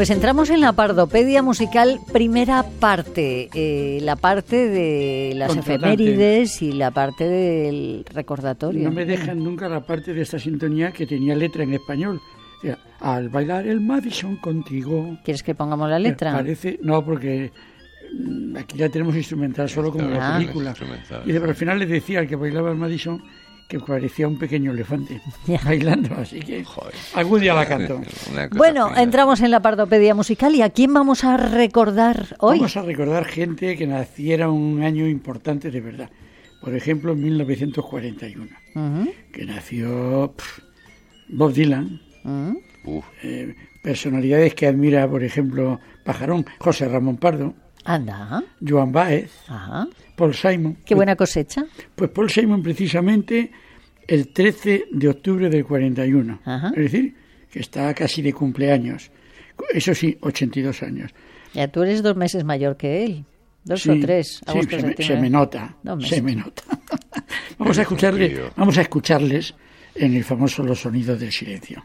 Pues entramos en la pardopedia musical, primera parte, eh, la parte de las efemérides y la parte del recordatorio. No me dejan nunca la parte de esta sintonía que tenía letra en español. O sea, al bailar el Madison contigo. ¿Quieres que pongamos la letra? Parece, no, porque mm, aquí ya tenemos instrumental solo como en la película. Y de- pero al final le decía al que bailaba el Madison que parecía un pequeño elefante bailando, así que algún día la canto. Bueno, fina. entramos en la pardopedia musical y ¿a quién vamos a recordar hoy? Vamos a recordar gente que naciera un año importante de verdad. Por ejemplo, en 1941, Ujú, que nació Bob Dylan, eh, personalidades que admira, por ejemplo, Pajarón, José Ramón Pardo, Anda, Joan Baez, ajá. Paul Simon. Qué buena cosecha. Pues Paul Simon precisamente el 13 de octubre del 41. Ajá. Es decir, que está casi de cumpleaños. Eso sí, 82 años. Ya tú eres dos meses mayor que él. Dos Sí, o tres. sí, se, me, se me nota. Dos Se meses. me nota. vamos, a escucharle, vamos a escucharles en el famoso Los Sonidos del Silencio.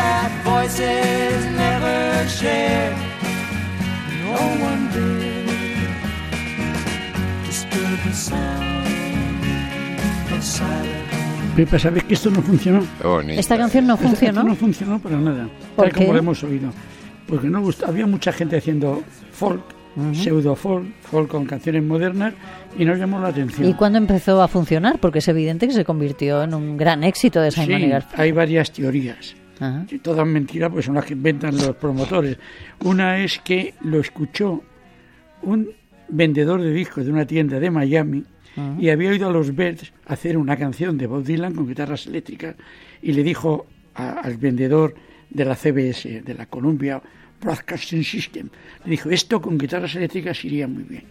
that voices never share. No one did disturb the sound of silence. Pepa, ¿sabes que esto no funcionó? qué bonito. Esta canción no funcionó. no funcionó para nada, ¿Por tal como qué? lo hemos oído. Porque no gustó. Había mucha gente haciendo folk, pseudo folk, folk con canciones modernas y no llamó la atención. ¿Y cuándo empezó a funcionar? Porque es evidente que se convirtió en un gran éxito de Simon Sí, Garfunkel. hay varias teorías. Ajá. que todas mentiras, pues son las que inventan los promotores. Una es que lo escuchó un vendedor de discos de una tienda de Miami y había oído a los Birds hacer una canción de Bob Dylan con guitarras eléctricas y le dijo a- al vendedor de la CBS, de la Columbia Broadcasting System, le dijo, esto con guitarras eléctricas iría muy bien.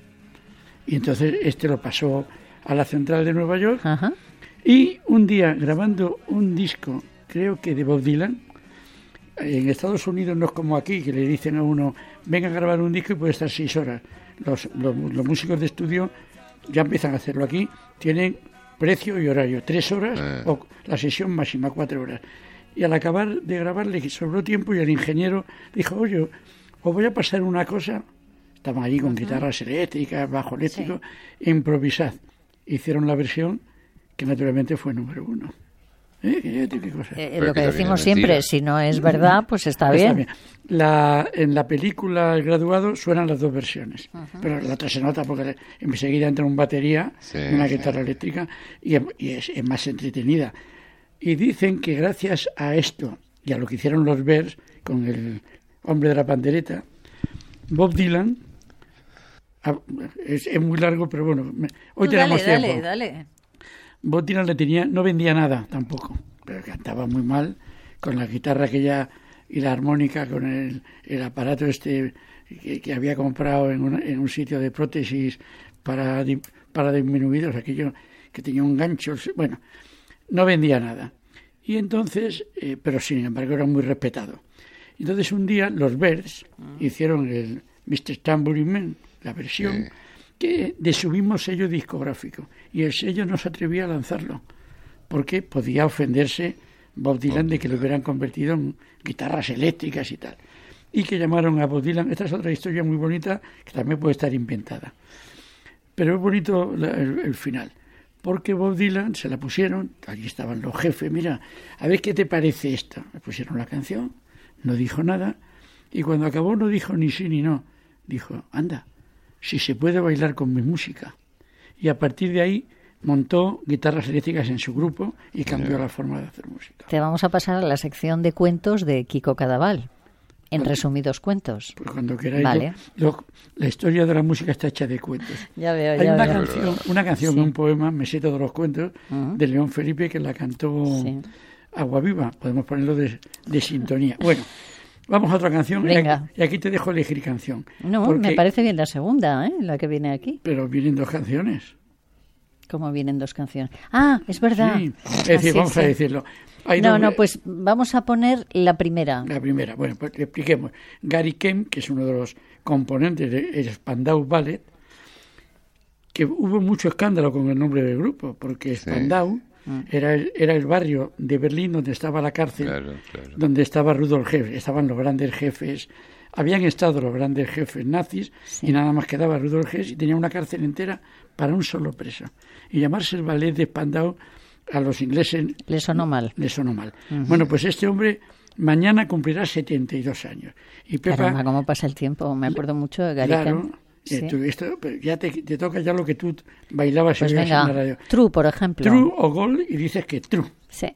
Y entonces este lo pasó a la central de Nueva York Ajá. y un día grabando un disco, creo que de Bob Dylan, en Estados Unidos no es como aquí, que le dicen a uno, venga a grabar un disco y puede estar seis horas. Los, los- los músicos de estudio ya empiezan a hacerlo aquí, tienen precio y horario, tres horas Eh. o la sesión máxima, cuatro horas. Y al acabar de grabar le sobró tiempo y el ingeniero dijo, oye, os voy a pasar una cosa, estaban allí con guitarras eléctricas, bajo eléctrico, improvisad. Hicieron la versión que naturalmente fue número uno. ¿Eh? Cosa. Eh, lo que decimos siempre, mentira. si no es verdad, pues está Está bien. La, en la película El graduado suenan las dos versiones, pero la otra se nota porque enseguida entra un batería, Sí, una sí. guitarra eléctrica y, es- y es, es más entretenida. Y dicen que gracias a esto y a lo que hicieron los Bears con el hombre de la pandereta, Bob Dylan, ah, es, es muy largo, pero bueno, hoy Tú tenemos dale, tiempo. dale, dale. Bob Dylan le tenía, no vendía nada tampoco, pero cantaba muy mal con la guitarra aquella y la armónica con el, el aparato este que, que había comprado en, una- en un sitio de prótesis para, para disminuidos, aquello que tenía un gancho, bueno, no vendía nada. Y entonces, eh, pero sin embargo era muy respetado. Entonces un día los Birds hicieron el Mr. Tambourine Man, la versión, Sí. Que de su mismo sello discográfico. Y el sello no se atrevía a lanzarlo, porque podía ofenderse Bob Dylan de que lo hubieran convertido en guitarras eléctricas y tal. Y que llamaron a Bob Dylan, esta es otra historia muy bonita que también puede estar inventada. Pero es bonito el final, porque Bob Dylan se la pusieron, allí estaban los jefes, mira, a ver qué te parece esta. Le pusieron la canción, no dijo nada, y cuando acabó no dijo ni sí ni no, dijo, anda, si se puede bailar con mi música. Y a partir de ahí montó guitarras eléctricas en su grupo y cambió la forma de hacer música. Te vamos a pasar a la sección de cuentos de Kiko Cadaval. En Vale. resumidos cuentos. Pues cuando queráis, Vale. yo- yo- la historia de la música está hecha de cuentos. Ya veo, Hay ya una veo. canción, una canción, un poema, me sé todos los cuentos, de León Felipe que la cantó Sí. Agua Viva. Podemos ponerlo de, de sintonía. Bueno, vamos a otra canción. y Venga. aquí- Y aquí te dejo elegir canción. No, Porque- me parece bien la segunda, ¿eh? la que viene aquí. Pero vienen dos canciones. Como vienen dos canciones. Ah, es verdad. Sí. Es Ah, decir, sí, vamos a sí. decirlo. Hay No, dos- no, pues vamos a poner la primera. La primera, bueno, pues le expliquemos. Gary Kemp, que es uno de los componentes del Spandau Ballet, que hubo mucho escándalo con el nombre del grupo, porque Spandau era, el, era el barrio de Berlín donde estaba la cárcel, Claro, claro. donde estaba Rudolf Hess, estaban los grandes jefes, habían estado los grandes jefes nazis y nada más quedaba Rudolf Hess y tenía una cárcel entera para un solo preso. Y llamarse el ballet de Spandau a los ingleses Le sonó mal. le sonó mal. Bueno, pues este hombre mañana cumplirá 72 años. Y Pepa, Caramba, cómo pasa el tiempo. Me acuerdo mucho de Gary claro, Sí. tú- esto, ya te, te toca ya lo que tú bailabas Pues en la radio. True, por ejemplo. True o gol y dices que true. Sí.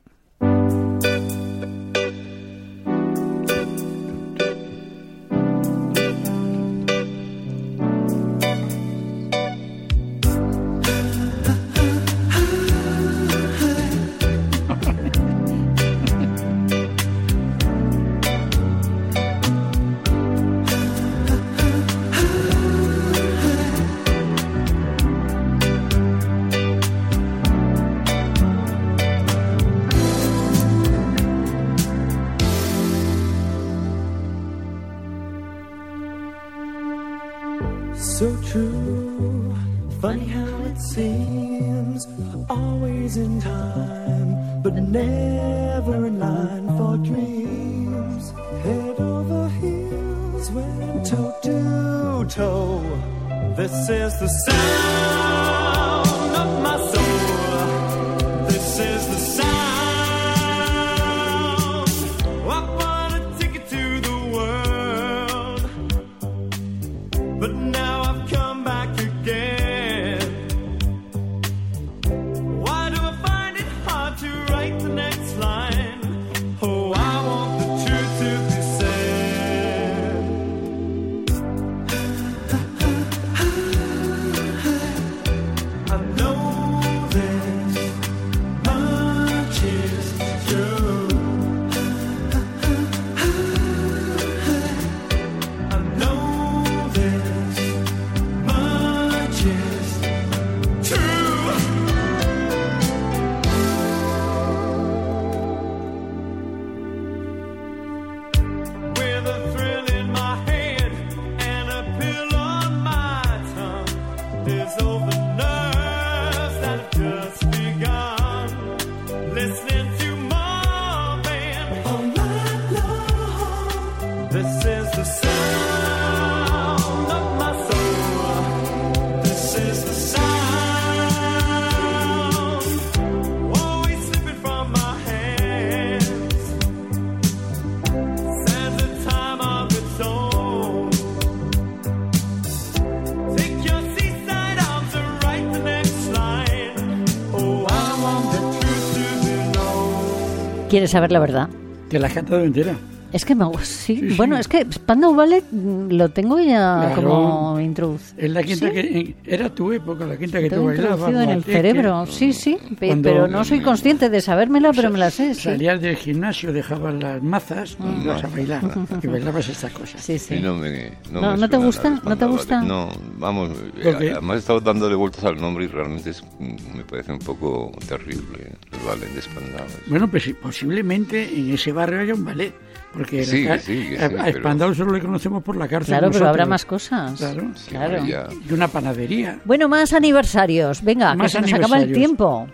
¿Quieres saber la verdad? Te la has cantado entera. Es que me sí, Sí, sí. bueno, es que Spandau Ballet mm, lo tengo ya Claro. como introducido. Es la quinta ¿Sí? que en- era tu época, la quinta que tú Tengo bailabas. en el cerebro, sí, sí, Cuando- pero no soy consciente de sabérmela, pero me la sé, sí. Salías del gimnasio, dejabas las mazas y ibas a bailar. y bailabas estas cosas. Sí, sí. No me, No, me ¿no te gusta? ¿No te gusta? Ballet. No, vamos, eh, además he estado dándole vueltas al nombre y realmente es- mm, me parece un poco terrible el ballet de Spandau. Bueno, pues posiblemente en ese barrio haya un ballet. Porque la Sí, sí, que a, sí, a pero- Spandau solo le conocemos por la cárcel. Claro, pero habrá más cosas. Claro. Sí, Claro. ya. Y una panadería. Bueno, más aniversarios. Venga, Más que se nos acaba el aniversarios. tiempo.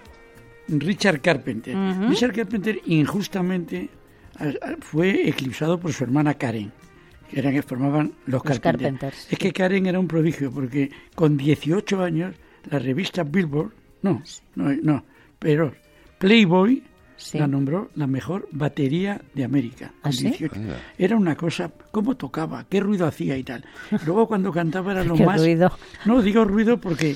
Richard Carpenter. Richard Carpenter injustamente fue eclipsado por su hermana Karen, que eran que formaban los, Los Carpenter. Carpenters, Es que Karen era un prodigio porque con 18 años la revista Billboard, no, no, no, pero Playboy Sí. la nombró la mejor batería de América. ¿Ah, sí? 18. Anda. Era una cosa, cómo tocaba, qué ruido hacía y tal. Luego cuando cantaba era lo Qué más... ruido. No, digo ruido porque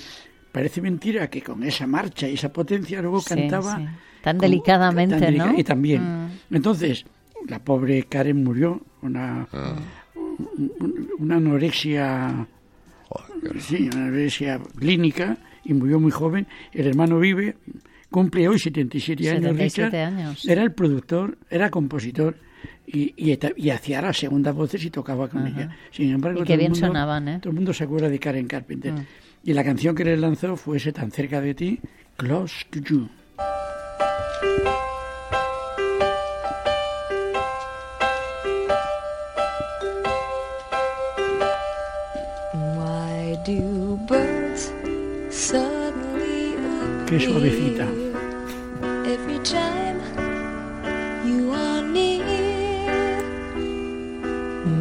parece mentira que con esa marcha y esa potencia luego Sí, cantaba... sí. Tan como- delicadamente, tan delica- ¿no? Y también. Mm. Entonces, la pobre Karen murió, una, Ah, un- una anorexia, sí, una anorexia clínica y murió muy joven. El hermano vive, cumple hoy 77 años, 77 Richard. años. Era el productor, era compositor y, y, eta- y hacía las segundas voces y tocaba con ella. Sin embargo, Y qué todo el bien mundo- sonaban, ¿eh? Todo el mundo se acuerda de Karen Carpenter. Mm. Y la canción que le lanzó fue ese tan cerca de ti, Close to You. Qué suavecita.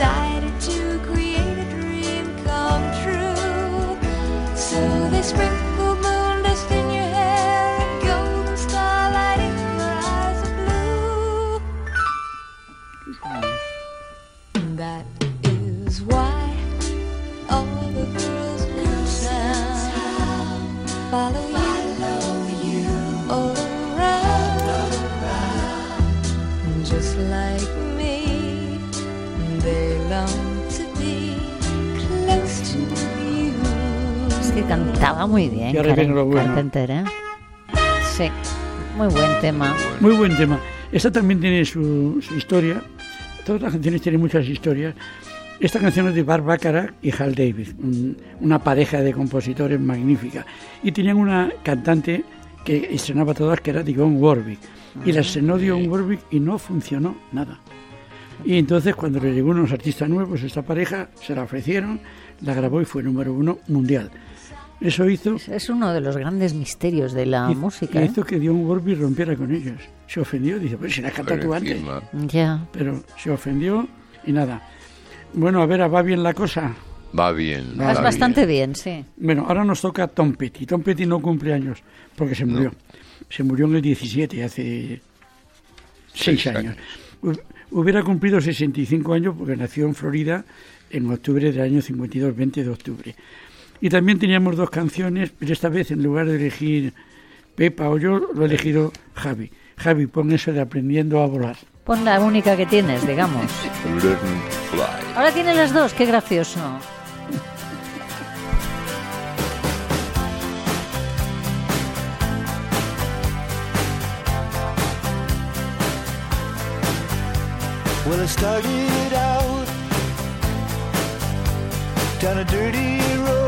And Es que cantaba muy bien, Y ahora Karen viene lo bueno. Carpenter, ¿eh? Sí, muy buen tema. Muy buen tema. Esta también tiene su, su historia. Todas las canciones tienen muchas historias. Esta canción es de Bart Bacharach y Hal David, un- una pareja de compositores magnífica. Y tenían una cantante que estrenaba todas, que era Dionne Warwick. Y la estrenó Dionne Warwick y no funcionó nada. Y entonces cuando le llegó unos artistas nuevos, esta pareja se la ofrecieron, la grabó y fue número uno mundial. Eso hizo, Es- Es uno de los grandes misterios de la hizo- música. ¿eh? hizo que Dionne Warwick rompiera con ellos. Se ofendió, dice, pues si la Pero tú antes. Ya. pero se ofendió y nada. Bueno, a ver, ¿va bien la cosa? va bien. Vas Vas va bastante bien. bien, sí. Bueno, ahora nos toca Tom Petty. Tom Petty no cumple años porque se murió. Se murió en el 17, hace seis Seis años. años. Hu- Hubiera cumplido 65 años porque nació en Florida en octubre del año 52, 20 de octubre. Y también teníamos dos canciones, pero esta vez en lugar de elegir Pepa o yo, lo ha elegido Javi. Javi, pon eso de aprendiendo a volar. Pon la única que tienes, digamos. Ahora tiene las dos, qué gracioso. Well, I started out down a dirty road.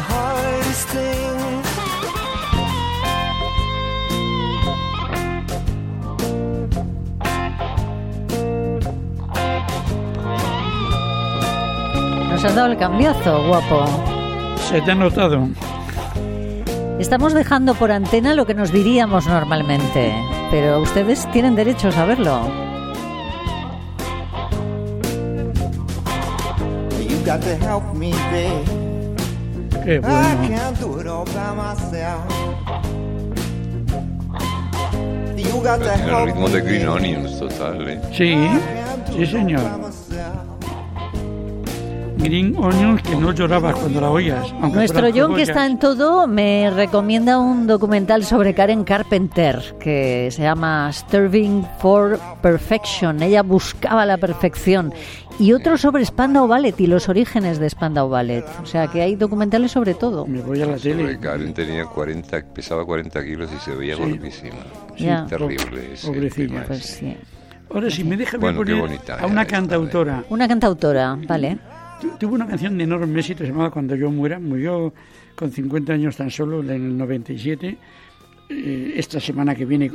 The hardest thing. Nos has dado el cambiazo, guapo. Se te ha notado. Estamos dejando por antena lo que nos diríamos normalmente, pero ustedes tienen derecho a saberlo. You got to help me, babe. Qué I bueno. can't do it all by myself. You got to Tiene el ritmo de Green. Onions total, ¿eh? Sí, sí señor. Green Onions que no llorabas cuando la oías. Nuestro John, que está en todo, me recomienda un documental sobre Karen Carpenter que se llama Starving for Perfection. Ella buscaba la perfección. Y otro sobre Spandau Ballet y los orígenes de Spandau Ballet. O sea que hay documentales sobre todo. Me voy a la tele. Karen tenía 40, pesaba 40 kilos y se veía Sí. gordísima. Sí, Ya. Terrible ese Pobrecilla, Pues sí. Ahora, si me deja Bueno, qué poner bonita a una cantautora. Una cantautora, ¿vale? Tu- Tuvo una canción de enorme éxito llamada Cuando yo muera. Murió con 50 años tan solo en el 97. Eh, esta semana que viene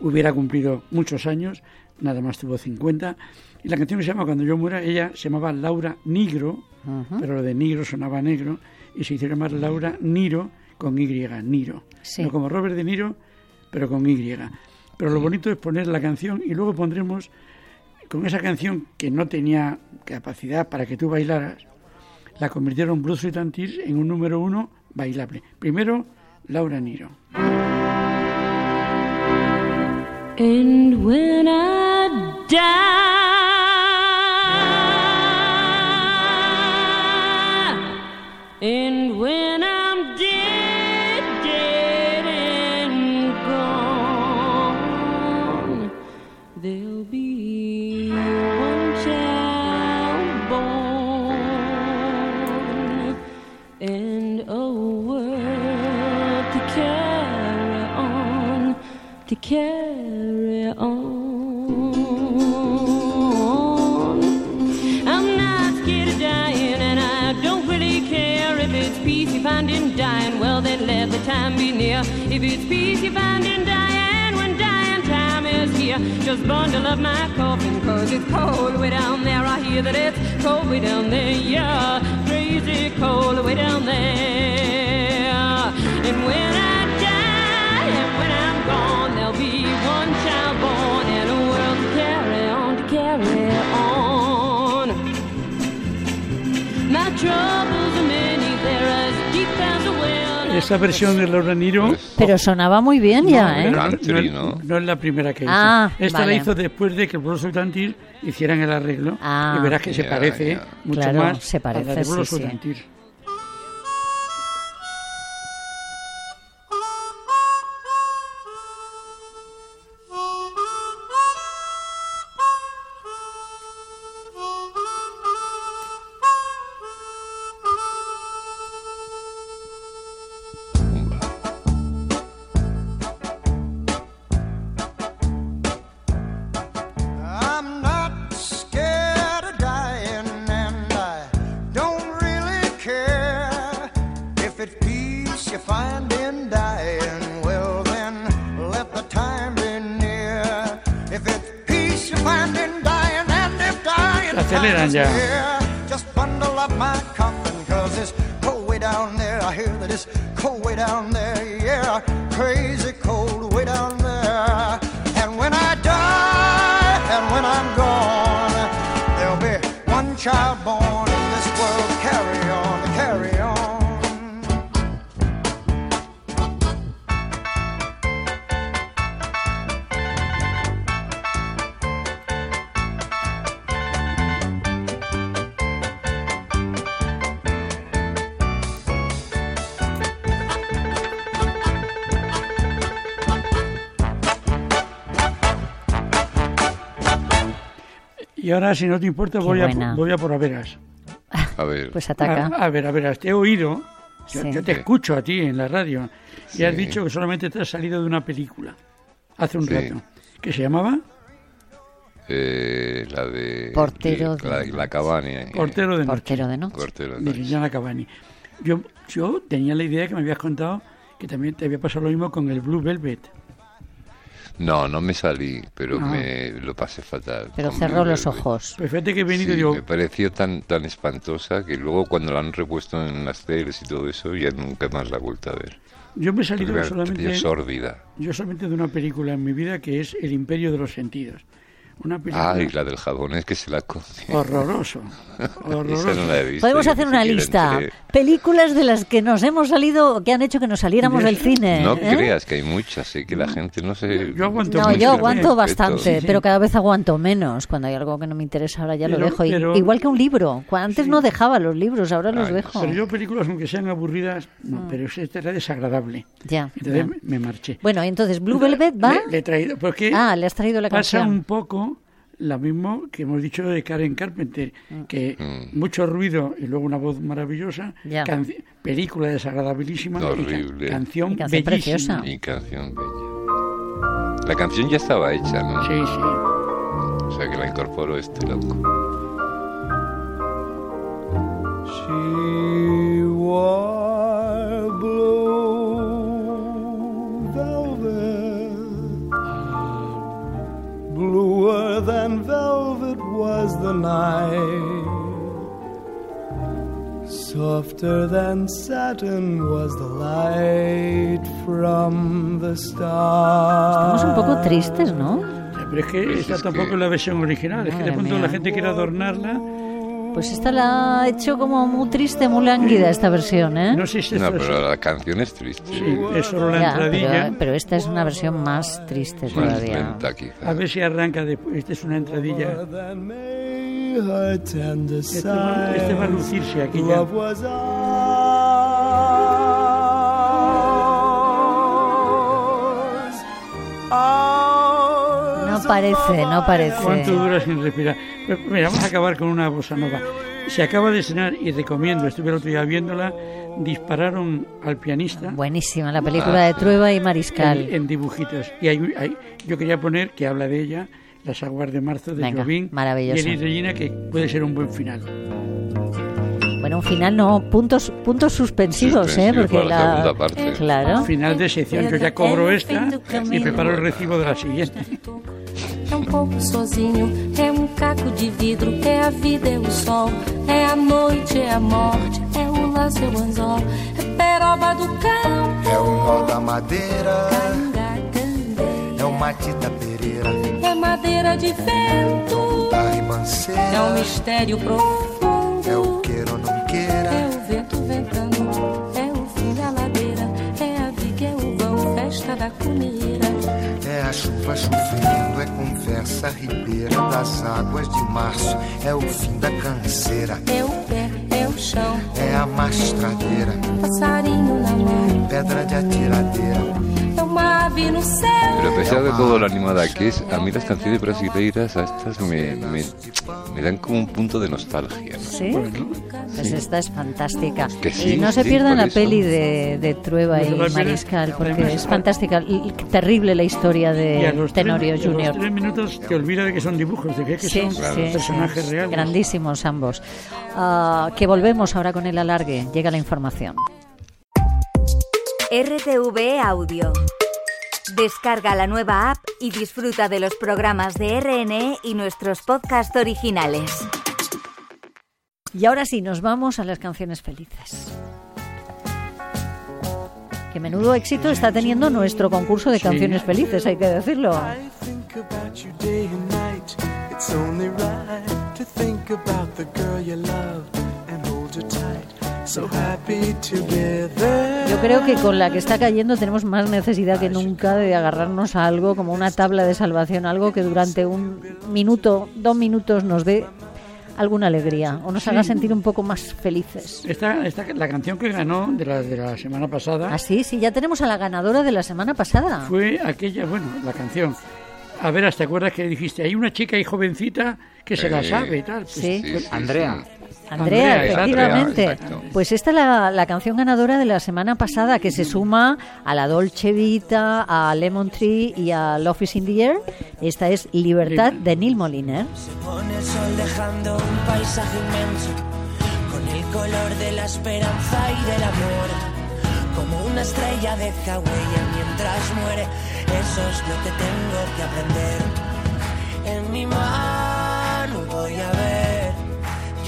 hubiera cumplido muchos años. Nada más tuvo 50. Y la canción que se llama Cuando yo muera, ella se llamaba Laura Nigro, pero lo de Nigro sonaba negro. Y se hizo llamar Laura Niro con Y, Niro. Sí. No como Robert De Niro, pero con Y. Pero lo bonito es poner la canción y luego pondremos con esa canción que no tenía capacidad para que tú bailaras, la convirtieron Blue Sweet and Tears en un número uno bailable. Primero, Laura Niro. If it's peace you find in dying, when dying time is here, just bundle up my coffin, cause it's cold way down there. I hear that it's cold way down there, yeah, crazy cold way down there. And when I die, and when I'm gone, there'll be one child born and a world to carry on, to carry on. My troubles Esa versión de Laura Niro Pero sonaba muy bien ya, ¿eh? no, ¿no? no es la primera que hizo. Ah, Esta vale. la hizo después de que and Tears hicieran el arreglo. Ah. y verás que se Ya, parece ya. mucho Claro, más se a la de parece, sí, child born Y ahora, si no te importa, voy a, voy a por Averas. A ver, Pues ataca. A, a ver, a ver, te he oído, yo, Sí. yo te escucho a ti en la radio, y has Sí. dicho que solamente te has salido de una película hace un Sí. rato, que se llamaba eh, la de... Portero de- la, la cabaña. eh, Portero de Noche, Portero de noche. Portero de noche. Cavani. Yo, yo tenía la idea que me habías contado que también te había pasado lo mismo con el Blue Velvet. No, no me salí, pero me lo pasé fatal. Pero cerró los ojos. Pues fíjate que he venido Sí, y digo, me pareció tan tan espantosa que luego cuando la han repuesto en las teles y todo eso ya nunca más la he vuelto a ver. yo me he salido yo solamente de una película en mi vida que es El Imperio de los Sentidos. Una película Ah, y la del japonés que se la come. horroroso, Esa horroroso. no la he visto. Podemos hacer una lista. entré. Películas de las que nos hemos salido, que han hecho que nos saliéramos del cine. No ¿eh? creas que hay muchas, sé que la gente no se... Yo aguanto No, mucho, yo aguanto bastante, Sí, sí. pero cada vez aguanto menos. Cuando hay algo que no me interesa, ahora ya lo Pero- dejo. I- pero- Igual que un libro. Antes Sí. no dejaba los libros, ahora los Ay, dejo. Pero yo películas, aunque sean aburridas, no, pero esta era desagradable. Ya, Entonces ya. me marché. Bueno, entonces Blue Velvet va. Le, le he traído, porque Ah, le has traído la pasa canción. un poco lo mismo que hemos dicho de Karen Carpenter, que Mm. mucho ruido y luego una voz maravillosa, película desagradabilísima, y ca- canción, Y canción bellísima. preciosa. Y canción bella. La canción ya estaba hecha, ¿no? Sí, sí. O sea que la incorporó este loco. She wore was the night. Softer than satin was the light from the Estamos un poco stars. tristes, ¿no? Pero es que esta es tampoco es la versión original, es que de pronto la gente quiere adornarla. Pues esta la ha hecho como muy triste, muy lánguida esta versión, ¿eh? No sé si No, pero la canción es triste. sí, es solo la Ya, entradilla. pero, pero esta es una versión más triste Más todavía. lenta, quizá. A ver si arranca después. Esta es una entradilla. Este va, este va a lucirse aquí ya. No parece, no parece. ¿Cuánto dura sin respirar? Pero, mira, vamos a acabar con una bossa nova. Se acaba de estrenar y recomiendo, estuve el otro día viéndola, dispararon al pianista Buenísima la película de Trueba y Mariscal. en, en dibujitos. Y hay, hay- yo quería poner que habla de ella, Las aguas de marzo de Venga, Jobim maravilloso. y Regina, que puede ser un buen final. Bueno, un final no, puntos puntos suspensivos, ¿eh? Porque la la... segunda parte. Claro. Final de sección, yo ya cobro esta y preparo el recibo de la siguiente. É um pouco sozinho, é um caco de vidro, é a vida, é o sol, é a noite, é a morte, é o laço, é o anzol, é peroba do campo, É o nó da madeira, é o mate da pereira, é madeira de vento, da é um ribanceira, mistério profundo, é o queira ou não é queira, o vento ventando, é o fim da ladeira, é a viga, é o vão, festa da comida. É a chuva chovendo, é conversa ribeira das águas de março, é o fim da canseira, É o pé, é o chão, é a mastradeira, passarinho na mão, pedra de atiradeira, é uma ave no céu. Pero a pesar de todo lo animada que es, a mí las canciones brasileiras a estas me, me, me dan como un punto de nostalgia. ¿no? ¿Sí? Pues esta es fantástica. Que sí, y no se sí, pierdan la eso. peli de, de Trueba y. Mariscal, porque es fantástica. Y terrible la historia Y a de los, Tenorio tres, y a los Junior. tres minutos te olvidas de que son dibujos, de que, que Sí, son sí, personajes sí. reales. Grandísimos ambos. Ah, que volvemos ahora con el alargue. Llega la información. RTV Audio. Descarga la nueva app y disfruta de los programas de RNE y nuestros podcasts originales. Y ahora sí, nos vamos a las canciones felices. Qué menudo éxito está teniendo nuestro concurso de Sí. canciones felices, hay que decirlo. Yo creo que con la que está cayendo tenemos más necesidad que nunca de agarrarnos a algo como una tabla de salvación, algo que durante un minuto, dos minutos nos dé alguna alegría o nos Sí. haga sentir un poco más felices. Esta, esta, la canción que ganó de la, de la semana pasada Así, sí, ya tenemos a la ganadora de la semana pasada. fue aquella, bueno, la canción, A ver, ¿te acuerdas que dijiste? Hay una chica y jovencita que se la Sí. sabe y tal. Pues, Sí. Sí, sí, Andrea. Andrea, Andrea, efectivamente. exacto. Pues esta es la, la canción ganadora de la semana pasada que se suma a la Dolce Vita, a Lemon Tree y a Love is in the Air. Esta es Libertad de Neil Moliner. Pone el sol dejando un paisaje inmenso con el color de la esperanza y del amor. Como una estrella deja huella mientras muere, eso es lo que tengo que aprender. En mi mano voy a ver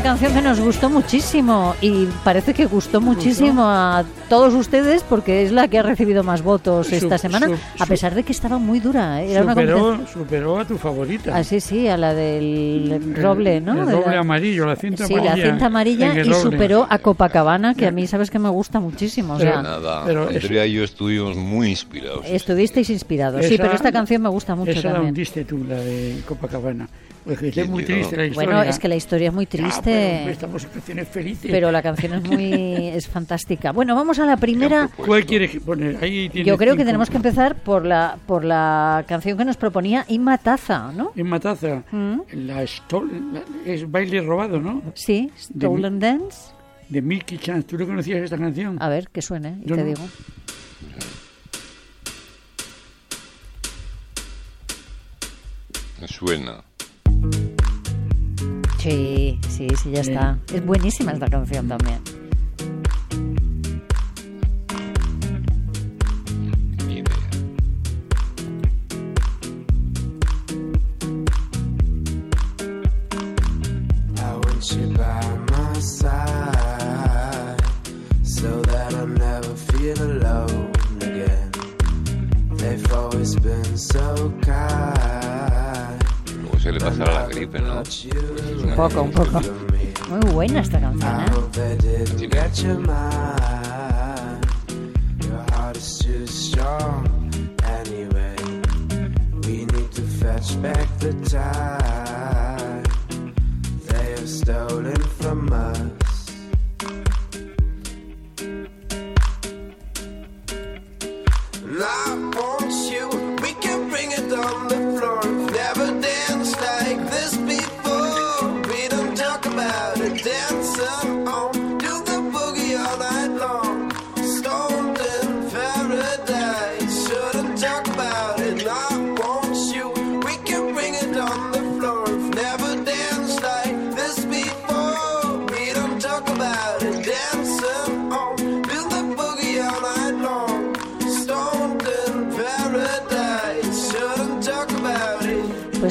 una canción que nos gustó muchísimo y parece que gustó muchísimo a todos ustedes porque es la que ha recibido más votos Su- esta semana, su- a pesar de que estaba muy dura. ¿eh? Era una superó, competición- superó a tu favorita. Ah, sí, sí, a la del roble, ¿no? El De roble la- amarillo, la cinta Sí, amarilla. la cinta amarilla y roble. superó a Copacabana, que a mí sabes que me gusta muchísimo. O Pero sea, Nada, Pero Andrea y yo estuvimos muy inspirados. estuvisteis inspirados. Sí, pero esta canción me gusta mucho Esa la también. hundiste tú, la de Copacabana. Es muy triste la historia. Bueno, es que la historia es muy Ah, pero triste, estamos en canciones felices. pero la canción es muy es fantástica. Bueno, vamos a la primera. ¿Cuál quieres poner? Ahí Yo creo que tenemos que empezar por la por la canción que nos proponía Inma Taza, ¿no? En Mataza, Mm. la, es baile robado, ¿no? Sí, De Stolen Dance. De Milky Chance. ¿Tú no conocías esta canción? A ver, que suene, y Yo te no. digo. Suena. Sí, sí, sí, ya está. Es buenísima esta canción también. Poco, un poco. Muy buena esta canción, ¿eh?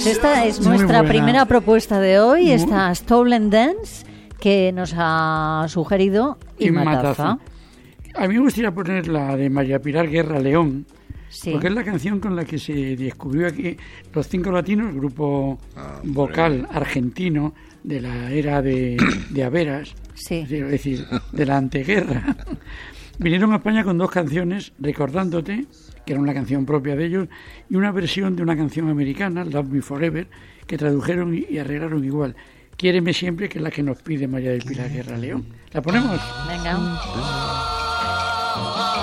Pues esta es Muy nuestra buena. primera propuesta de hoy, Muy- esta Stolen Dance, que nos ha sugerido Taza. A mí me gustaría poner la de María Pilar Guerra León, Sí. porque es la canción con la que se descubrió aquí Los Cinco Latinos, grupo Ah, vocal argentino de la era de, de Averas, Sí. es decir, de la anteguerra. Vinieron a España con dos canciones, Recordándote, que era una canción propia de ellos, y una versión de una canción americana, Love Me Forever, que tradujeron y arreglaron igual. Quiéreme siempre, que es la que nos pide María del Pilar Guerra León. ¿La ponemos? Venga.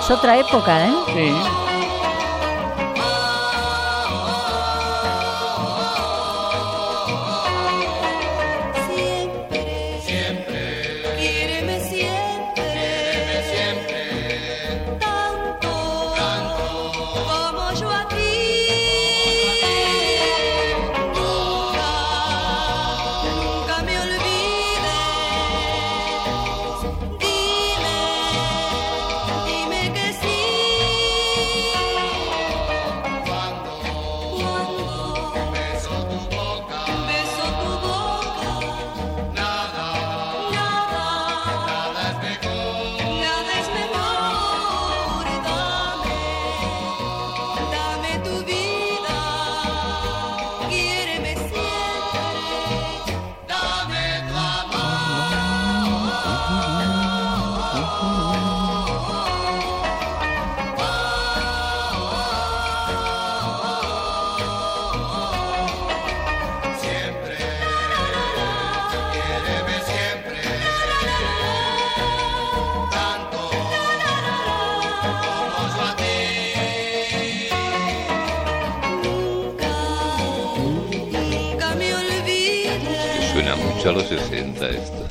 Es otra época, ¿eh? Sí.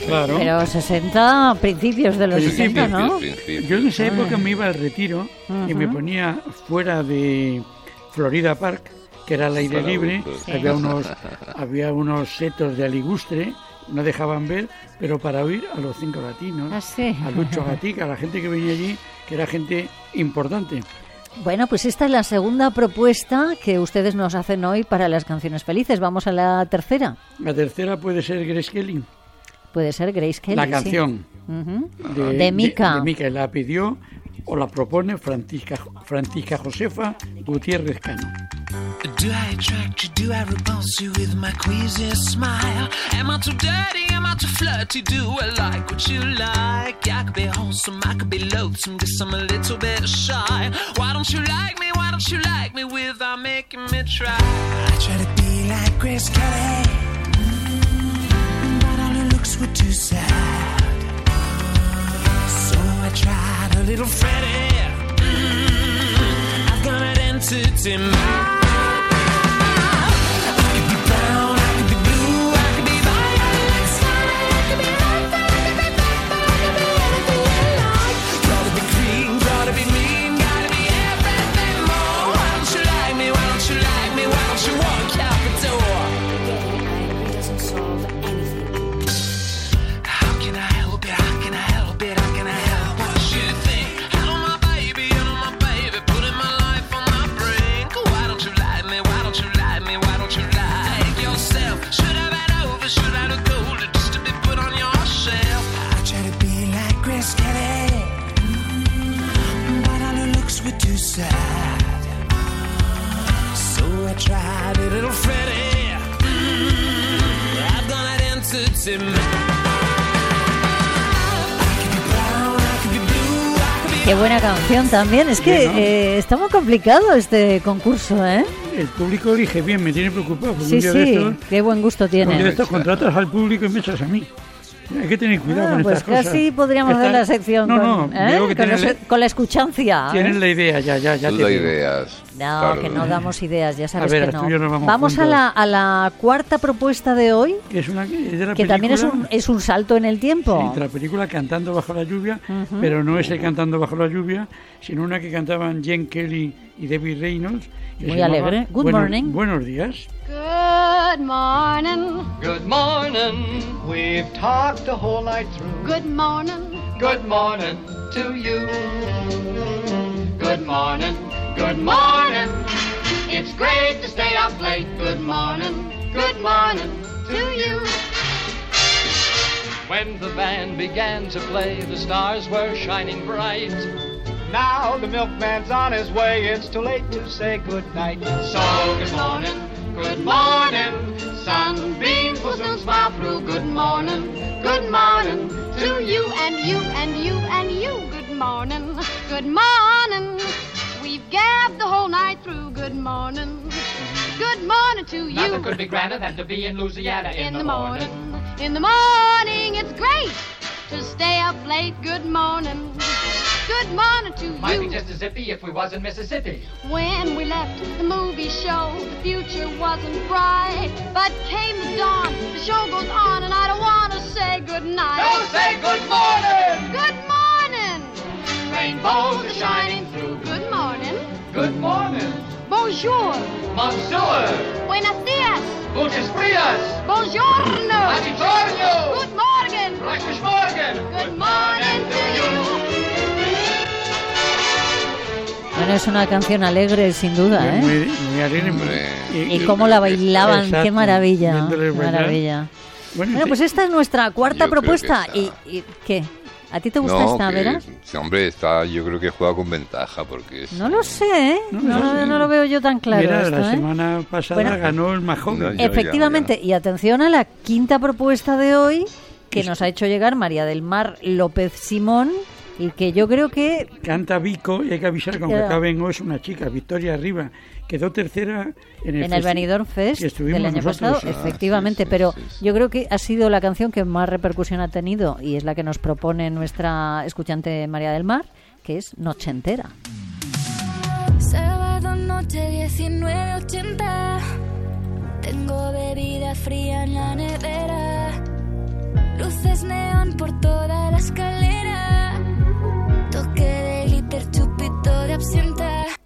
Claro. Pero 60 principios de los Principios, 60, ¿no? Principios. Yo en esa época me iba al retiro y me ponía fuera de Florida Park, que era al aire libre. Sí. había unos había unos setos de aligustre, no dejaban ver, pero para oír a los cinco latinos, Ah, sí. a Lucho Gatica, a la gente que venía allí, que era gente importante. Bueno, pues esta es la segunda propuesta que ustedes nos hacen hoy para las canciones felices. Vamos a la tercera. La tercera puede ser Grace Kelly, Puede ser Grace Kelly. la sí. canción Ujú. de, De Mica. de Mica, la pidió o la propone Francisca, Francisca Josefa Gutiérrez Cano. Do I attract you? Do I repulse you with my queasy smile? Am I too dirty? Am I too flirty? Do I like what you like? I could be wholesome, I could be loathsome, guess I'm a little bit shy. Why don't you like me? Why don't you like me without making me try? I try to be like Grace Kelly, were too sad. So I tried a little Freddie. Mm, I've got an entity mind. También. Es que eh, está muy complicado este concurso, ¿eh? El público elige bien, me tiene preocupado. porque Sí, sí. estos- Qué buen gusto tiene. estos contratas al público y me echas a mí. Hay que tener cuidado Ah, con pues estas cosas. casi podríamos Esta- hacer la sección No, con, no, ¿eh? con, con la escuchancia. ¿eh? tienen la idea, ya, ya, ya. Digo. ideas. No, Claro. que no damos ideas, ya sabes ver, que no. nos vamos a la, a la cuarta propuesta de hoy, Que es una es de la que también es película- un, es un salto en el tiempo. Sí, la película Cantando bajo la lluvia, Ujú. pero no es el Cantando bajo la lluvia, sino una que cantaban Jen Kelly y Debbie Reynolds. Muy alegre. Good Buenos- morning. Buenos días. Good morning. Good morning. We've talked the whole night through. Good morning. Good morning to you. Good morning. Good morning. It's great to stay up late. Good morning. Good morning to you. When the band began to play, the stars were shining bright. Now the milkman's on his way. It's too late to say good night. So good morning. Good morning. Sunbeams will soon smile through. Good morning. Good morning to you and you and you and you. Good morning. Good morning. We've gabbed the whole night through. Good morning. Good morning to you. Nothing could be grander than to be in Louisiana in, in the morning. In the morning, it's great to stay up late. Good morning. Good morning to Might be just as zippy if we was in Mississippi. When we left the movie show, the future wasn't bright. But came the dawn, the show goes on, and I don't want to say goodnight. No, say good morning! Good morning! Rainbows are shining through. Good morning. Good morning. Bonjour. Monsieur. Buenos dias. Gutes Frias. Buongiorno. Buongiorno. Good morning. Gleiches Morgen. Good morning to you. Bueno, es una canción alegre, sin duda, ¿eh? Muy, muy alegre. Y cómo la bailaban, qué Exacto, maravilla. viéndoles qué maravilla. Bueno, Bueno, sí. pues esta es nuestra cuarta que propuesta. está- ¿Y, y qué? ¿A ti te gusta No, esta, que- Vera? sí, hombre, está, yo creo que juega con ventaja porque es... No lo sé, ¿eh? No, no lo- sé. no lo veo yo tan claro. Mira, esto, la ¿eh? semana pasada Bueno, ganó el más joven. No, ya, Efectivamente, y atención a la quinta propuesta de hoy que nos ha hecho llegar María del Mar López Simón y que yo creo que Canta Vico y hay que avisar que aunque Ya. acaben hoy es una chica, Victoria Arriba. Quedó tercera en el, en el Benidorm Fest que estuvimos del año nosotros. pasado, efectivamente, pero yo creo que ha sido la canción que más repercusión ha tenido y es la que nos propone nuestra escuchante María del Mar, que es Noche Entera. Sábado noche 1980 Tengo bebida fría en la nevera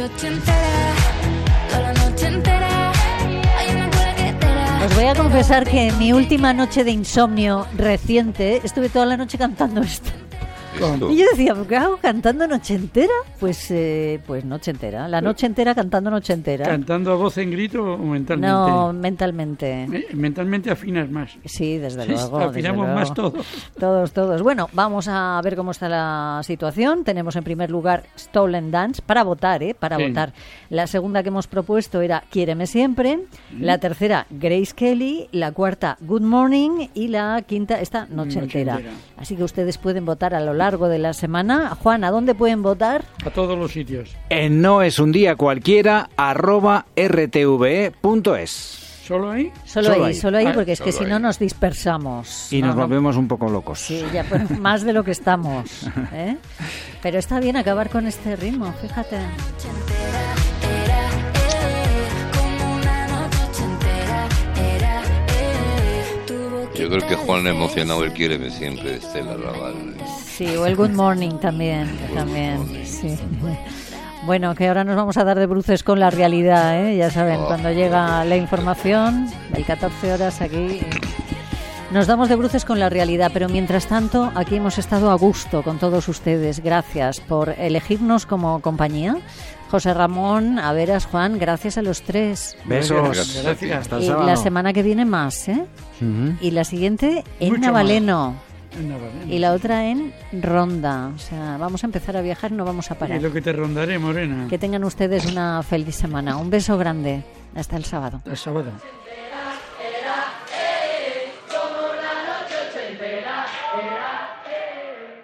Noche toda la noche entera. Os voy a confesar que en mi última noche de insomnio reciente estuve toda la noche cantando esto. Y yo decía, ¿por qué hago cantando noche entera? Pues, eh, pues noche entera. La noche entera cantando noche entera. ¿Cantando a voz en grito o mentalmente? No, mentalmente. Me- Mentalmente afinas más. Sí, desde luego. afinamos desde más luego. todos. Todos, todos. Bueno, vamos a ver cómo está la situación. Tenemos en primer lugar Stolen Dance para votar, ¿eh? Para Sí. votar. La segunda que hemos propuesto era Quiéreme siempre. La tercera, Grace Kelly. La cuarta, Good Morning. Y la quinta, esta Noche, Noche entera. entera. Así que ustedes pueden votar a lo largo de la semana. Juan, ¿a dónde pueden votar? A todos los sitios. En no es un día cualquiera, arroba rtve.es. ¿Solo ahí? Solo, Solo ahí, ahí. solo ahí, Ah, porque es que si no nos dispersamos. Y nos No, no, volvemos un poco locos. Sí, ya pues, más de lo que estamos. ¿eh? Pero está bien acabar con este ritmo, fíjate. Yo creo que Juan emocionado el Quiéreme siempre de Estela Raval. Sí, o el Good Morning también, también, sí. Bueno, que ahora nos vamos a dar de bruces con la realidad, ¿eh? Ya saben, Oh. cuando llega la información, hay 14 horas aquí. Nos damos de bruces con la realidad, pero mientras tanto, aquí hemos estado a gusto con todos ustedes. Gracias por elegirnos como compañía. José Ramón, a veras, Juan, gracias a los tres. Besos. Gracias. Gracias. Hasta el Y sábado. la semana que viene más, ¿eh? Y la siguiente en Mucho Navaleno. En. Y la otra en Ronda. O sea, vamos a empezar a viajar, no vamos a parar. lo que te rondaré, Morena. Que tengan ustedes una feliz semana. Un beso grande. Hasta el sábado. El sábado.